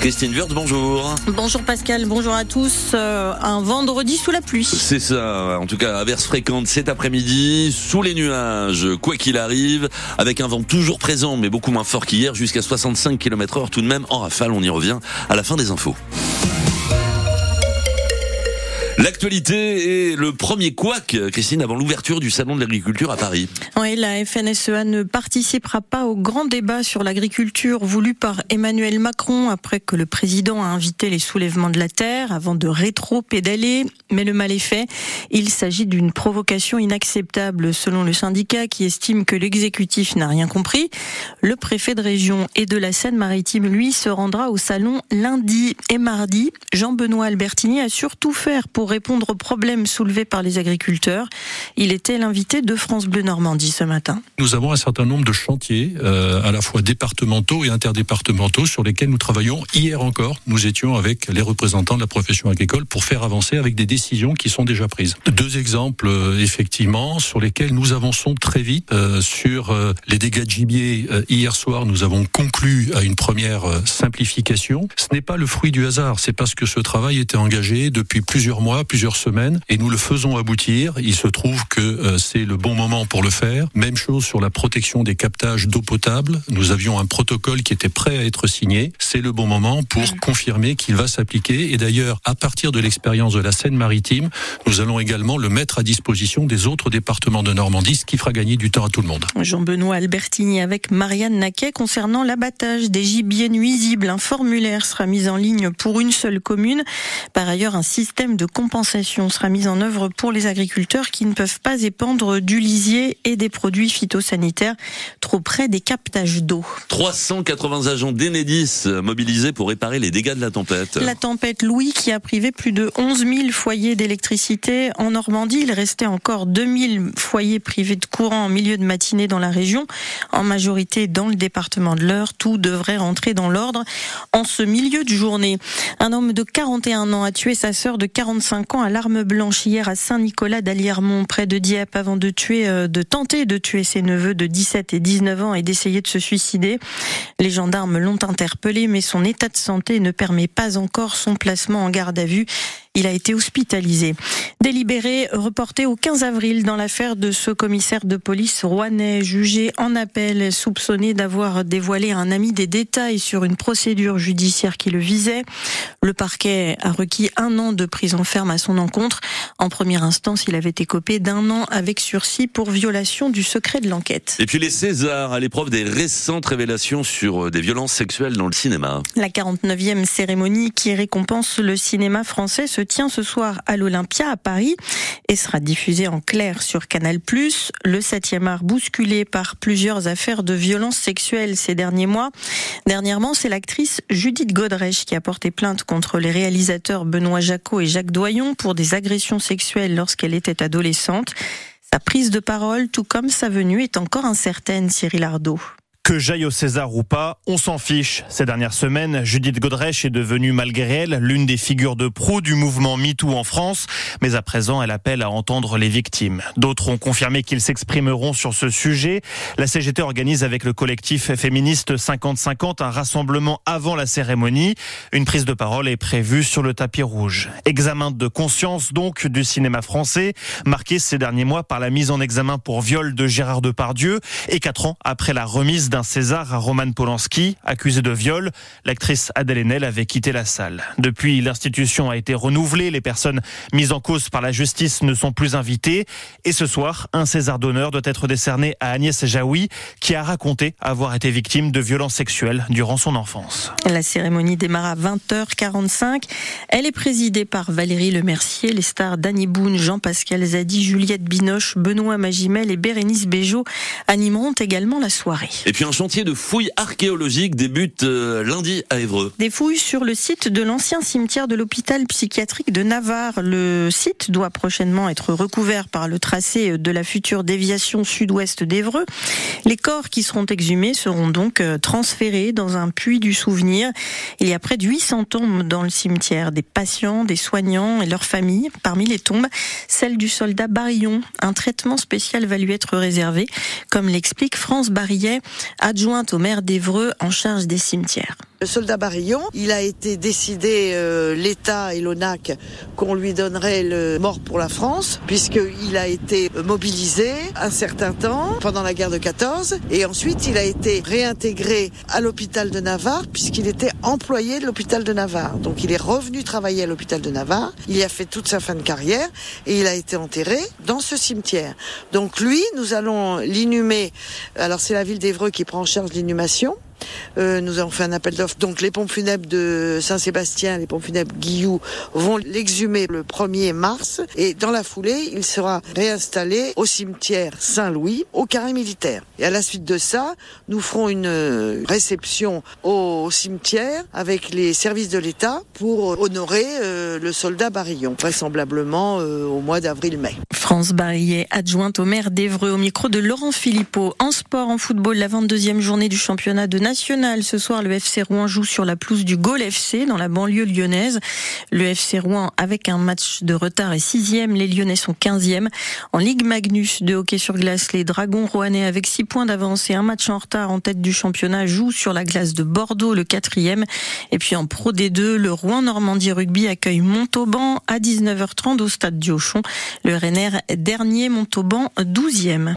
Christine Wurth, bonjour. Bonjour Pascal, bonjour à tous. Euh, un vendredi sous la pluie. C'est ça, en tout cas, averse fréquente cet après-midi, sous les nuages, quoi qu'il arrive, avec un vent toujours présent, mais beaucoup moins fort qu'hier, jusqu'à 65 km heure tout de même en rafale. On y revient à la fin des infos. L'actualité est le premier couac, Christine, avant l'ouverture du Salon de l'agriculture à Paris. Oui, la FNSEA ne participera pas au grand débat sur l'agriculture voulu par Emmanuel Macron après que le président a invité les soulèvements de la terre avant de rétro-pédaler. Mais le mal est fait. Il s'agit d'une provocation inacceptable selon le syndicat qui estime que l'exécutif n'a rien compris. Le préfet de région et de la Seine-Maritime, lui, se rendra au salon lundi et mardi. Jean-Benoît Albertini a surtout faire pour répondre aux problèmes soulevés par les agriculteurs. Il était l'invité de France Bleu Normandie ce matin. Nous avons un certain nombre de chantiers, euh, à la fois départementaux et interdépartementaux, sur lesquels nous travaillons. Hier encore, nous étions avec les représentants de la profession agricole pour faire avancer avec des décisions qui sont déjà prises. Deux exemples, euh, effectivement, sur lesquels nous avançons très vite. Euh, sur les dégâts de gibier, hier soir, nous avons conclu à une première simplification. Ce n'est pas le fruit du hasard, c'est parce que ce travail était engagé depuis plusieurs mois plusieurs semaines, et nous le faisons aboutir. Il se trouve que euh, c'est le bon moment pour le faire. Même chose sur la protection des captages d'eau potable. Nous avions un protocole qui était prêt à être signé. C'est le bon moment pour confirmer qu'il va s'appliquer. Et d'ailleurs, à partir de l'expérience de la Seine-Maritime, nous allons également le mettre à disposition des autres départements de Normandie, ce qui fera gagner du temps à tout le monde. Jean-Benoît Albertini avec Marianne Naquet concernant l'abattage des gibiers nuisibles. Un formulaire sera mis en ligne pour une seule commune. Par ailleurs, un système de compensation sera mise en œuvre pour les agriculteurs qui ne peuvent pas épandre du lisier et des produits phytosanitaires trop près des captages d'eau. 380 agents d'Enedis mobilisés pour réparer les dégâts de la tempête. La tempête Louis qui a privé plus de 11 000 foyers d'électricité en Normandie. Il restait encore 2000 foyers privés de courant en milieu de matinée dans la région, en majorité dans le département de l'Eure. Tout devrait rentrer dans l'ordre en ce milieu de journée. Un homme de 41 ans a tué sa sœur de 45 ans à l'arme blanche hier à Saint-Nicolas d'Aliermont, près de Dieppe, avant de tuer, euh, de tenter de tuer ses neveux de 17 et 19 ans et d'essayer de se suicider. Les gendarmes l'ont interpellé, mais son état de santé ne permet pas encore son placement en garde à vue. Il a été hospitalisé. Délibéré reporté au 15 avril dans l'affaire de ce commissaire de police rouennais jugé en appel, soupçonné d'avoir dévoilé à un ami des détails sur une procédure judiciaire qui le visait. Le parquet a requis un an de prison ferme à son encontre. En première instance, il avait été copé d'un an avec sursis pour violation du secret de l'enquête. Et puis les Césars à l'épreuve des récentes révélations sur euh, des violences sexuelles dans le cinéma. La 49e cérémonie qui récompense le cinéma français se tient ce soir à l'Olympia à Paris et sera diffusée en clair sur Canal+. Le 7e art bousculé par plusieurs affaires de violences sexuelles ces derniers mois. Dernièrement, c'est l'actrice Judith Godrèche qui a porté plainte contre les réalisateurs Benoît Jacot et Jacques Doyon pour des agressions sexuelles lorsqu'elle était adolescente. Sa prise de parole, tout comme sa venue, est encore incertaine, Cyril Ardo. Que j'aille au César ou pas, on s'en fiche. Ces dernières semaines, Judith Godrèche est devenue, malgré elle, l'une des figures de proue du mouvement MeToo en France. Mais à présent, elle appelle à entendre les victimes. D'autres ont confirmé qu'ils s'exprimeront sur ce sujet. La CGT organise avec le collectif féministe 50-50 un rassemblement avant la cérémonie. Une prise de parole est prévue sur le tapis rouge. Examen de conscience donc du cinéma français, marqué ces derniers mois par la mise en examen pour viol de Gérard Depardieu et quatre ans après la remise d'un César à Roman Polanski, accusé de viol. L'actrice Adèle Haenel avait quitté la salle. Depuis, l'institution a été renouvelée. Les personnes mises en cause par la justice ne sont plus invitées. Et ce soir, un César d'honneur doit être décerné à Agnès Jaoui, qui a raconté avoir été victime de violences sexuelles durant son enfance. La cérémonie démarre à 20h45. Elle est présidée par Valérie Lemercier. Les stars Danny Boone, Jean-Pascal Zadi, Juliette Binoche, Benoît Magimel et Bérénice Bejo animeront également la soirée. Et puis un chantier de fouilles archéologiques débute euh, lundi à Évreux. Des fouilles sur le site de l'ancien cimetière de l'hôpital psychiatrique de Navarre. Le site doit prochainement être recouvert par le tracé de la future déviation sud-ouest d'Évreux. Les corps qui seront exhumés seront donc euh, transférés dans un puits du souvenir. Il y a près de 800 tombes dans le cimetière, des patients, des soignants et leurs familles. Parmi les tombes, celle du soldat Barillon. Un traitement spécial va lui être réservé, comme l'explique France Barillet, adjointe au maire d'Evreux en charge des cimetières. Le soldat Barillon, il a été décidé, euh, l'État et l'ONAC, qu'on lui donnerait le mort pour la France, puisqu'il a été mobilisé un certain temps pendant la guerre de 14, et ensuite il a été réintégré à l'hôpital de Navarre, puisqu'il était employé de l'hôpital de Navarre. Donc il est revenu travailler à l'hôpital de Navarre, il y a fait toute sa fin de carrière, et il a été enterré dans ce cimetière. Donc lui, nous allons l'inhumer, alors c'est la ville d'Evreux qui prend en charge l'inhumation, euh, nous avons fait un appel d'offres. Donc les pompes funèbres de Saint-Sébastien, les pompes funèbres Guillou vont l'exhumer le 1er mars et dans la foulée, il sera réinstallé au cimetière Saint-Louis, au carré militaire. Et à la suite de ça, nous ferons une euh, réception au cimetière avec les services de l'État pour honorer euh, le soldat Barillon, vraisemblablement au mois d'avril-mai. France Barillet, adjointe au maire d'Evreux, au micro de Laurent Philippot. En sport, en football, la 22e journée du championnat de. Ce soir, le FC Rouen joue sur la pelouse du Gaulle FC dans la banlieue lyonnaise. Le FC Rouen, avec un match de retard, est sixième. Les Lyonnais sont quinzième. En Ligue Magnus de hockey sur glace, les Dragons rouennais, avec six points d'avance et un match en retard en tête du championnat, jouent sur la glace de Bordeaux, le quatrième. Et puis en Pro D2, le Rouen Normandie Rugby accueille Montauban à 19h30 au stade Diochon. Le RNR dernier, Montauban douzième.